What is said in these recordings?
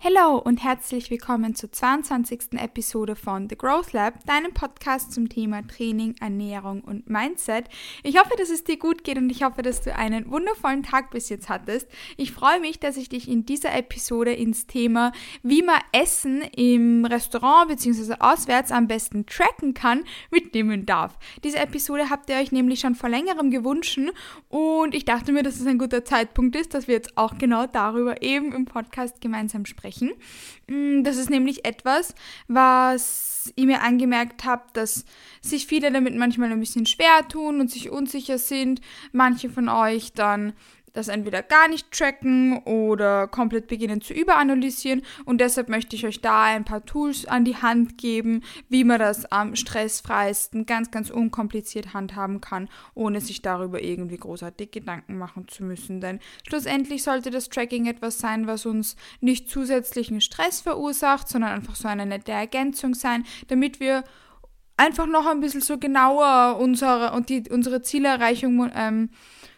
Hallo und herzlich willkommen zur 22. Episode von The Growth Lab, deinem Podcast zum Thema Training, Ernährung und Mindset. Ich hoffe, dass es dir gut geht und ich hoffe, dass du einen wundervollen Tag bis jetzt hattest. Ich freue mich, dass ich dich in dieser Episode ins Thema, wie man Essen im Restaurant bzw. auswärts am besten tracken kann, mitnehmen darf. Diese Episode habt ihr euch nämlich schon vor längerem gewünscht und ich dachte mir, dass es ein guter Zeitpunkt ist, dass wir jetzt auch genau darüber eben im Podcast gemeinsam sprechen sprechen. Mm, das ist nämlich etwas, was ich mir angemerkt habe, dass sich viele damit manchmal ein bisschen schwer tun und sich unsicher sind. Manche von euch dann das entweder gar nicht tracken oder komplett beginnen zu überanalysieren. Und deshalb möchte ich euch da ein paar Tools an die Hand geben, wie man das am stressfreisten, ganz, ganz unkompliziert handhaben kann, ohne sich darüber irgendwie großartig Gedanken machen zu müssen. Denn schlussendlich sollte das Tracking etwas sein, was uns nicht zusätzlichen Stress verursacht, sondern einfach so eine nette Ergänzung sein, damit wir einfach noch ein bisschen so genauer unsere und die, unsere Zielerreichung ähm,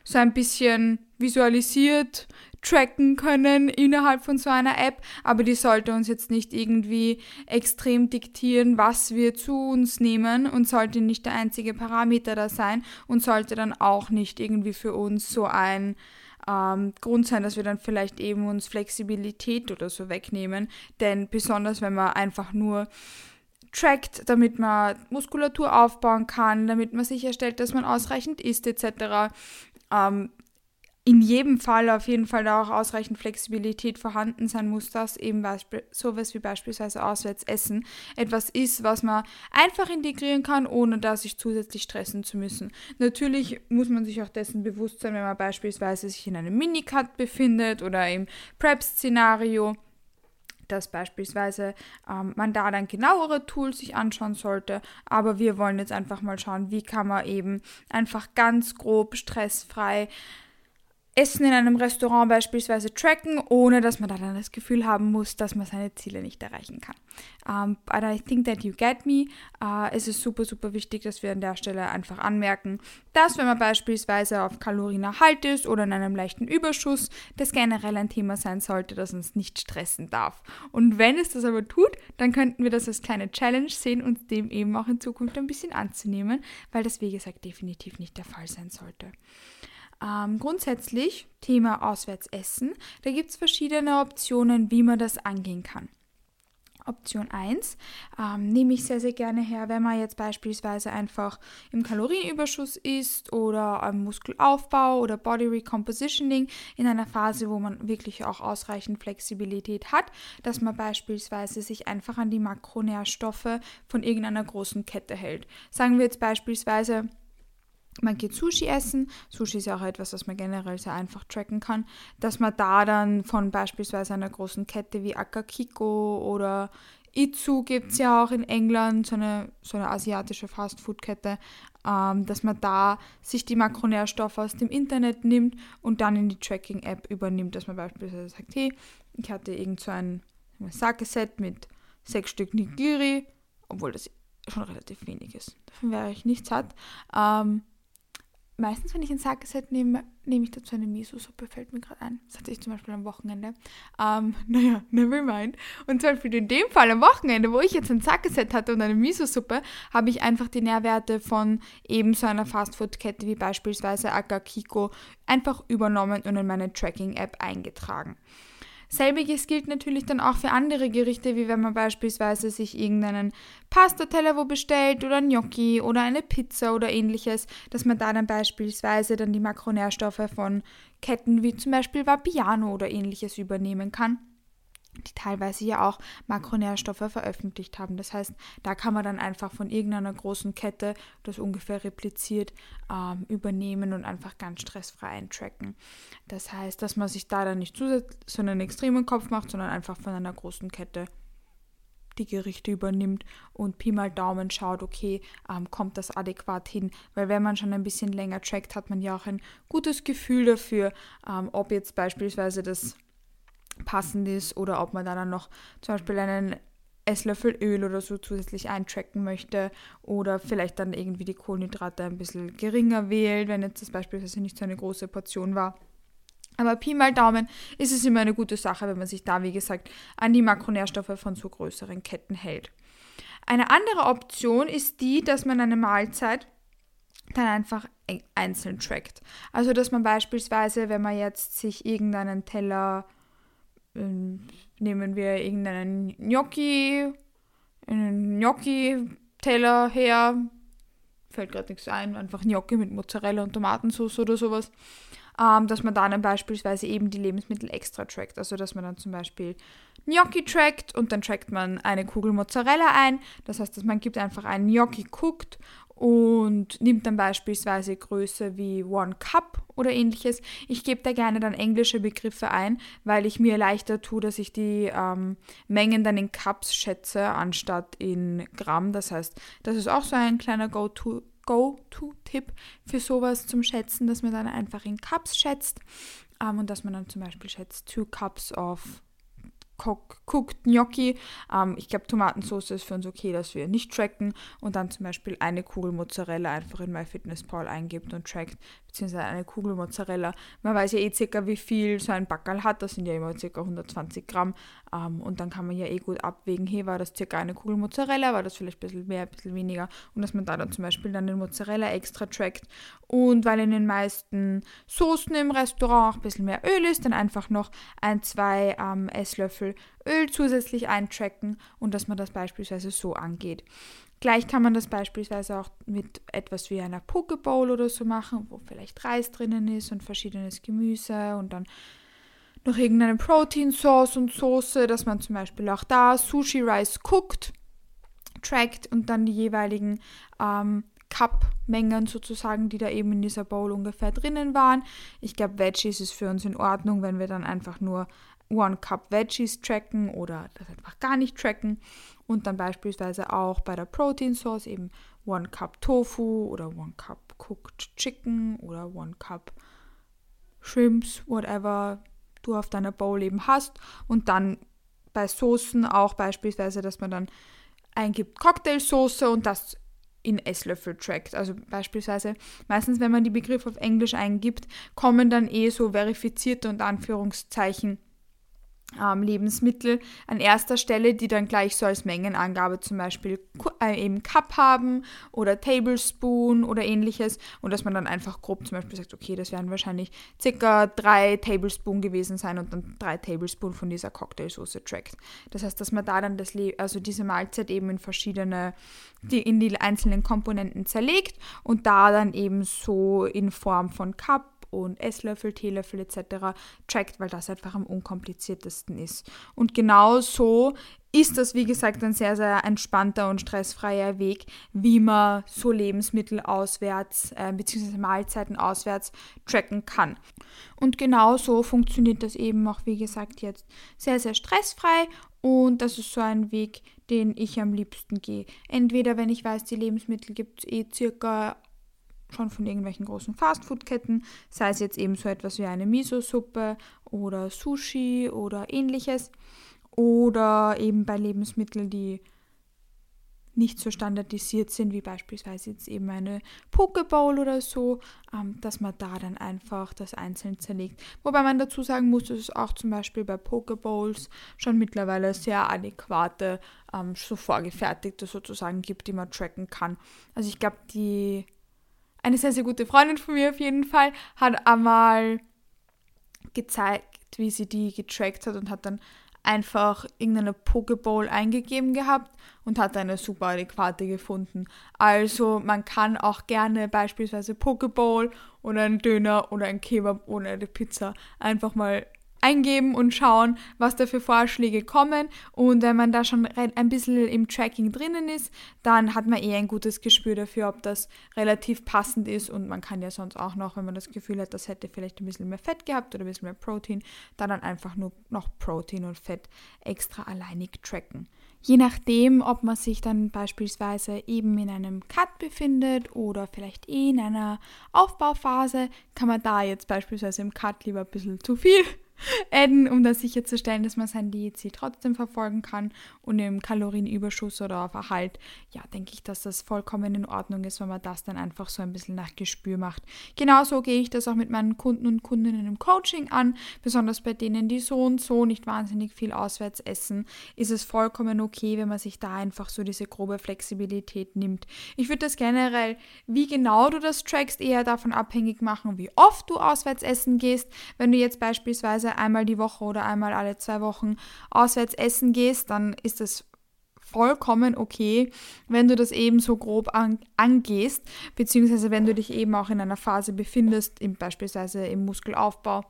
so ein bisschen visualisiert tracken können innerhalb von so einer App, aber die sollte uns jetzt nicht irgendwie extrem diktieren, was wir zu uns nehmen und sollte nicht der einzige Parameter da sein und sollte dann auch nicht irgendwie für uns so ein ähm, Grund sein, dass wir dann vielleicht eben uns Flexibilität oder so wegnehmen, denn besonders wenn man einfach nur trackt, damit man Muskulatur aufbauen kann, damit man sicherstellt, dass man ausreichend isst etc., ähm, in jedem Fall auf jeden Fall auch ausreichend Flexibilität vorhanden sein muss, dass eben sowas wie beispielsweise Auswärtsessen etwas ist, was man einfach integrieren kann, ohne da sich zusätzlich stressen zu müssen. Natürlich muss man sich auch dessen bewusst sein, wenn man beispielsweise sich in einem Minicut befindet oder im Prep-Szenario dass beispielsweise ähm, man da dann genauere Tools sich anschauen sollte. Aber wir wollen jetzt einfach mal schauen, wie kann man eben einfach ganz grob stressfrei Essen in einem Restaurant beispielsweise tracken, ohne dass man dann das Gefühl haben muss, dass man seine Ziele nicht erreichen kann. Um, but I think that you get me. Uh, es ist super, super wichtig, dass wir an der Stelle einfach anmerken, dass wenn man beispielsweise auf Kalorienerhalt ist oder in einem leichten Überschuss, das generell ein Thema sein sollte, das uns nicht stressen darf. Und wenn es das aber tut, dann könnten wir das als kleine Challenge sehen und dem eben auch in Zukunft ein bisschen anzunehmen, weil das, wie gesagt, definitiv nicht der Fall sein sollte. Ähm, grundsätzlich Thema Auswärtsessen. Da gibt es verschiedene Optionen, wie man das angehen kann. Option 1 ähm, nehme ich sehr, sehr gerne her, wenn man jetzt beispielsweise einfach im Kalorienüberschuss ist oder am Muskelaufbau oder Body Recompositioning in einer Phase, wo man wirklich auch ausreichend Flexibilität hat, dass man beispielsweise sich einfach an die Makronährstoffe von irgendeiner großen Kette hält. Sagen wir jetzt beispielsweise, man geht Sushi essen. Sushi ist ja auch etwas, was man generell sehr einfach tracken kann. Dass man da dann von beispielsweise einer großen Kette wie Akakiko oder Itsu gibt es ja auch in England, so eine, so eine asiatische Fastfood-Kette, ähm, dass man da sich die Makronährstoffe aus dem Internet nimmt und dann in die Tracking-App übernimmt, dass man beispielsweise sagt, hey, ich hatte irgend so ein Sake-Set mit sechs Stück Nigiri, obwohl das schon relativ wenig ist. Davon wäre ich nicht satt. Ähm, meistens, wenn ich ein Sake-Set nehme, nehme ich dazu eine Miso-Suppe, fällt mir gerade ein. Das hatte ich zum Beispiel am Wochenende. Ähm, naja, never mind. Und zum Beispiel in dem Fall am Wochenende, wo ich jetzt ein Sake-Set hatte und eine Miso-Suppe, habe ich einfach die Nährwerte von eben so einer Fastfood-Kette wie beispielsweise Akakiko einfach übernommen und in meine Tracking-App eingetragen. Selbiges gilt natürlich dann auch für andere Gerichte, wie wenn man beispielsweise sich irgendeinen Pastateller wo bestellt oder Gnocchi oder eine Pizza oder ähnliches, dass man da dann beispielsweise dann die Makronährstoffe von Ketten wie zum Beispiel Vapiano oder ähnliches übernehmen kann die teilweise ja auch Makronährstoffe veröffentlicht haben. Das heißt, da kann man dann einfach von irgendeiner großen Kette das ungefähr repliziert ähm, übernehmen und einfach ganz stressfrei eintracken. Das heißt, dass man sich da dann nicht zusätzlich so einen extremen Kopf macht, sondern einfach von einer großen Kette die Gerichte übernimmt und Pi mal Daumen schaut, okay, ähm, kommt das adäquat hin? Weil wenn man schon ein bisschen länger trackt, hat man ja auch ein gutes Gefühl dafür, ähm, ob jetzt beispielsweise das passend ist oder ob man da dann noch zum Beispiel einen Esslöffel Öl oder so zusätzlich eintracken möchte oder vielleicht dann irgendwie die Kohlenhydrate ein bisschen geringer wählt, wenn jetzt das beispielsweise nicht so eine große Portion war. Aber Pi mal Daumen ist es immer eine gute Sache, wenn man sich da, wie gesagt, an die Makronährstoffe von so größeren Ketten hält. Eine andere Option ist die, dass man eine Mahlzeit dann einfach einzeln trackt. Also dass man beispielsweise, wenn man jetzt sich irgendeinen Teller, nehmen wir irgendeinen Gnocchi, einen Gnocchi-Teller her, fällt gerade nichts ein, einfach Gnocchi mit Mozzarella und Tomatensauce oder sowas, ähm, dass man dann beispielsweise eben die Lebensmittel extra trackt. Also dass man dann zum Beispiel Gnocchi trackt und dann trackt man eine Kugel Mozzarella ein. Das heißt, dass man gibt einfach einen Gnocchi guckt und nimmt dann beispielsweise Größe wie One Cup oder ähnliches. Ich gebe da gerne dann englische Begriffe ein, weil ich mir leichter tue, dass ich die ähm, Mengen dann in Cups schätze, anstatt in Gramm. Das heißt, das ist auch so ein kleiner Go-To. Go-To-Tipp für sowas zum Schätzen, dass man dann einfach in Cups schätzt ähm, und dass man dann zum Beispiel schätzt, two Cups of Cooked Gnocchi. Ähm, ich glaube, Tomatensauce ist für uns okay, dass wir nicht tracken und dann zum Beispiel eine Kugel Mozzarella einfach in MyFitnessPal eingibt und trackt, beziehungsweise eine Kugel Mozzarella. Man weiß ja eh circa, wie viel so ein Backerl hat. Das sind ja immer circa 120 Gramm. Ähm, und dann kann man ja eh gut abwägen, hey, war das circa eine Kugel Mozzarella, war das vielleicht ein bisschen mehr, ein bisschen weniger. Und dass man da dann zum Beispiel dann den Mozzarella extra trackt. Und weil in den meisten Soßen im Restaurant auch ein bisschen mehr Öl ist, dann einfach noch ein, zwei ähm, Esslöffel Öl zusätzlich eintracken und dass man das beispielsweise so angeht. Gleich kann man das beispielsweise auch mit etwas wie einer Pokeball oder so machen, wo vielleicht Reis drinnen ist und verschiedenes Gemüse und dann noch irgendeine Protein-Sauce und Soße, dass man zum Beispiel auch da Sushi Rice guckt, trackt und dann die jeweiligen ähm, Cup-Mengen sozusagen, die da eben in dieser Bowl ungefähr drinnen waren. Ich glaube, Veggies ist für uns in Ordnung, wenn wir dann einfach nur One Cup Veggies tracken oder das einfach gar nicht tracken und dann beispielsweise auch bei der Protein Sauce eben One Cup Tofu oder One Cup Cooked Chicken oder One Cup Shrimps, whatever du auf deiner Bowl eben hast und dann bei Soßen auch beispielsweise, dass man dann eingibt Cocktailsoße und das in Esslöffel trackt. Also beispielsweise, meistens wenn man die Begriffe auf Englisch eingibt, kommen dann eh so verifizierte und Anführungszeichen ähm, Lebensmittel an erster Stelle, die dann gleich so als Mengenangabe zum Beispiel äh, eben Cup haben oder Tablespoon oder ähnliches und dass man dann einfach grob zum Beispiel sagt, okay, das werden wahrscheinlich circa drei Tablespoon gewesen sein und dann drei Tablespoon von dieser Cocktailsoße trackt. Das heißt, dass man da dann das also diese Mahlzeit eben in verschiedene, die in die einzelnen Komponenten zerlegt und da dann eben so in Form von Cup und Esslöffel, Teelöffel etc. trackt, weil das einfach am unkompliziertesten ist. Und genau so ist das, wie gesagt, ein sehr, sehr entspannter und stressfreier Weg, wie man so Lebensmittel auswärts äh, bzw. Mahlzeiten auswärts tracken kann. Und genau so funktioniert das eben auch, wie gesagt, jetzt sehr, sehr stressfrei und das ist so ein Weg, den ich am liebsten gehe. Entweder, wenn ich weiß, die Lebensmittel gibt es eh circa schon von irgendwelchen großen Fastfood-Ketten, sei es jetzt eben so etwas wie eine Miso-Suppe oder Sushi oder ähnliches. Oder eben bei Lebensmitteln, die nicht so standardisiert sind, wie beispielsweise jetzt eben eine Pokeball oder so, ähm, dass man da dann einfach das einzeln zerlegt. Wobei man dazu sagen muss, dass es auch zum Beispiel bei Pokeballs schon mittlerweile sehr adäquate, ähm, so vorgefertigte sozusagen gibt, die man tracken kann. Also ich glaube, die eine sehr, sehr gute Freundin von mir auf jeden Fall, hat einmal gezeigt, wie sie die getrackt hat und hat dann einfach irgendeine Pokeball eingegeben gehabt und hat eine super adäquate gefunden. Also man kann auch gerne beispielsweise Pokeball oder einen Döner oder ein Kebab oder eine Pizza einfach mal eingeben und schauen, was da für Vorschläge kommen. Und wenn man da schon ein bisschen im Tracking drinnen ist, dann hat man eh ein gutes Gespür dafür, ob das relativ passend ist. Und man kann ja sonst auch noch, wenn man das Gefühl hat, das hätte vielleicht ein bisschen mehr Fett gehabt oder ein bisschen mehr Protein, dann, dann einfach nur noch Protein und Fett extra alleinig tracken. Je nachdem, ob man sich dann beispielsweise eben in einem Cut befindet oder vielleicht eh in einer Aufbauphase, kann man da jetzt beispielsweise im Cut lieber ein bisschen zu viel adden, um da sicherzustellen, dass man sein Diätziel trotzdem verfolgen kann und im Kalorienüberschuss oder auf Erhalt, ja, denke ich, dass das vollkommen in Ordnung ist, wenn man das dann einfach so ein bisschen nach Gespür macht. Genauso gehe ich das auch mit meinen Kunden und Kundinnen im Coaching an, besonders bei denen, die so und so nicht wahnsinnig viel auswärts essen, ist es vollkommen okay, wenn man sich da einfach so diese grobe Flexibilität nimmt. Ich würde das generell, wie genau du das trackst, eher davon abhängig machen, wie oft du auswärts essen gehst. Wenn du jetzt beispielsweise einmal die Woche oder einmal alle zwei Wochen auswärts essen gehst, dann ist es vollkommen okay, wenn du das eben so grob an, angehst, beziehungsweise wenn du dich eben auch in einer Phase befindest, im, beispielsweise im Muskelaufbau.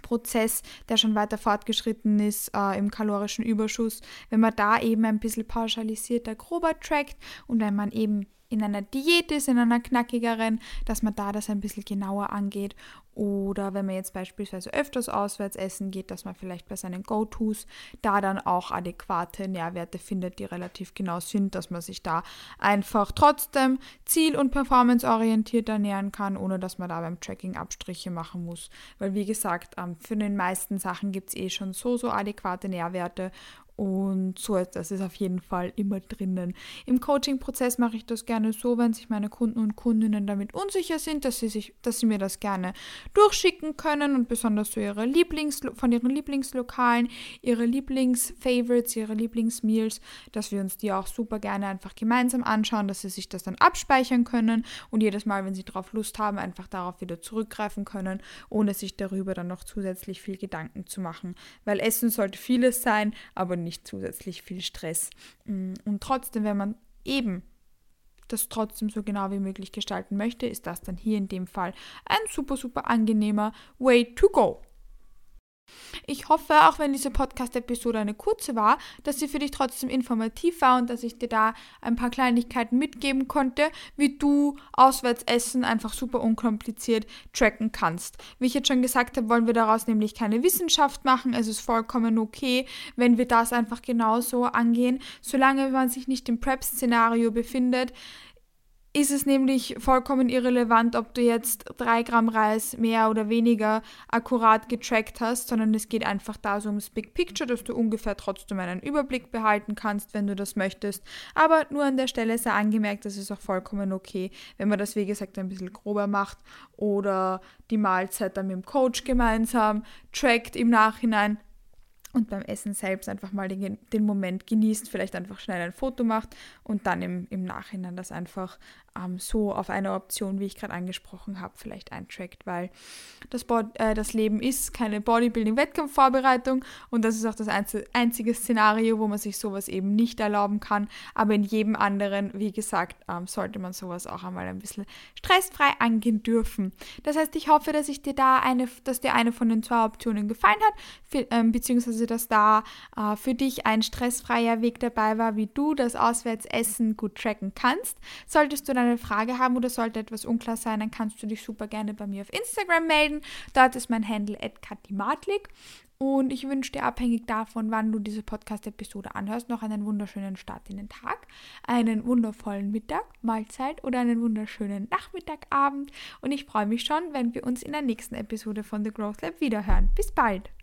Prozess, der schon weiter fortgeschritten ist äh, im kalorischen Überschuss, wenn man da eben ein bisschen pauschalisierter, grober trackt und wenn man eben in einer Diät ist, in einer knackigeren, dass man da das ein bisschen genauer angeht. Oder wenn man jetzt beispielsweise öfters auswärts essen geht, dass man vielleicht bei seinen Go-Tos da dann auch adäquate Nährwerte findet, die relativ genau sind, dass man sich da einfach trotzdem ziel- und performanceorientiert ernähren kann, ohne dass man da beim Tracking Abstriche machen muss. Weil wie gesagt, ähm, für den meisten Sachen gibt es eh schon so, so adäquate Nährwerte und so das ist auf jeden Fall immer drinnen. Im Coaching-Prozess mache ich das gerne so, wenn sich meine Kunden und Kundinnen damit unsicher sind, dass sie, sich, dass sie mir das gerne durchschicken können und besonders so ihre Lieblings, von ihren Lieblingslokalen, ihre Lieblingsfavorites, ihre Lieblingsmeals, dass wir uns die auch super gerne einfach gemeinsam anschauen, dass sie sich das dann abspeichern können und jedes Mal, wenn sie darauf Lust haben, einfach darauf wieder zurückgreifen können, ohne sich darüber dann noch zusätzlich viel Gedanken zu machen. Weil Essen sollte vieles sein, aber nicht nicht zusätzlich viel Stress. Mm, und trotzdem, wenn man eben das trotzdem so genau wie möglich gestalten möchte, ist das dann hier in dem Fall ein super, super angenehmer Way to go. Ich hoffe, auch wenn diese Podcast-Episode eine kurze war, dass sie für dich trotzdem informativ war und dass ich dir da ein paar Kleinigkeiten mitgeben konnte, wie du Auswärtsessen einfach super unkompliziert tracken kannst. Wie ich jetzt schon gesagt habe, wollen wir daraus nämlich keine Wissenschaft machen. Es ist vollkommen okay, wenn wir das einfach genauso angehen, solange man sich nicht im Prep-Szenario befindet ist es nämlich vollkommen irrelevant, ob du jetzt drei Gramm Reis mehr oder weniger akkurat getrackt hast, sondern es geht einfach da so ums Big Picture, dass du ungefähr trotzdem einen Überblick behalten kannst, wenn du das möchtest. Aber nur an der Stelle sei angemerkt, das ist auch vollkommen okay, wenn man das, wie gesagt, ein bisschen grober macht oder die Mahlzeit dann mit dem Coach gemeinsam trackt im Nachhinein und beim Essen selbst einfach mal den, den, Moment genießt, vielleicht einfach schnell ein Foto macht und dann im, im Nachhinein das einfach ähm, so auf eine Option, wie ich gerade angesprochen habe, vielleicht eintrackt, weil das, äh, das Leben ist keine Bodybuilding-Wettkampfvorbereitung und das ist auch das einzige Szenario, wo man sich sowas eben nicht erlauben kann. Aber in jedem anderen, wie gesagt, ähm, sollte man sowas auch einmal ein bisschen stressfrei angehen dürfen. Das heißt, ich hoffe, dass ich dir da eine, dass dir eine von den zwei Optionen gefallen hat, für, ähm, beziehungsweise dass da äh, für dich ein stressfreier Weg dabei war, wie du das Auswärtsessen gut tracken kannst. Solltest du dann eine Frage haben oder sollte etwas unklar sein, dann kannst du dich super gerne bei mir auf Instagram melden. Dort ist mein Handle @katimatlik. Und ich wünsche dir abhängig davon, wann du diese Podcast-Episode anhörst, noch einen wunderschönen Start in den Tag, einen wundervollen Mittag, Mahlzeit oder einen wunderschönen Nachmittag, Abend. Und ich freue mich schon, wenn wir uns in der nächsten Episode von The Growth Lab wiederhören. Bis bald!